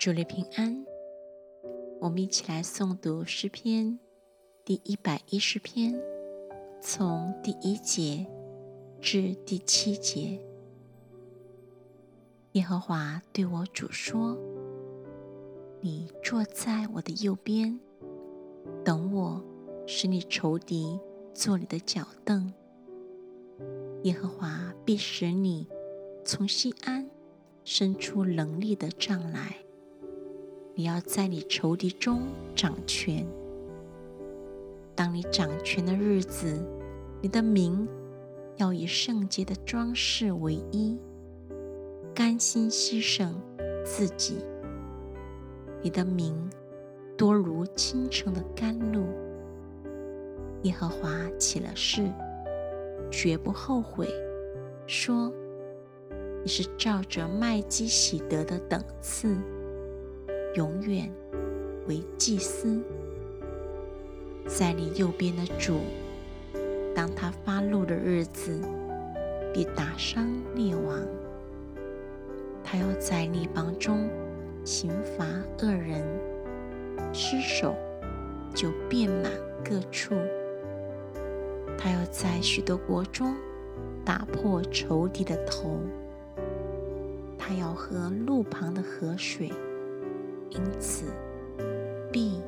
主日平安，我们一起来诵读诗篇第一百一十篇，从第一节至第七节。耶和华对我主说：“你坐在我的右边，等我，使你仇敌做你的脚凳。耶和华必使你从西安伸出能力的杖来。”你要在你仇敌中掌权。当你掌权的日子，你的名要以圣洁的装饰为衣，甘心牺牲自己。你的名多如清晨的甘露。耶和华起了誓，绝不后悔，说：“你是照着麦基喜德的等次。”永远为祭司，在你右边的主，当他发怒的日子，必打伤列王。他要在列邦中刑罚恶人，失手就遍满各处。他要在许多国中打破仇敌的头。他要喝路旁的河水。因此，必。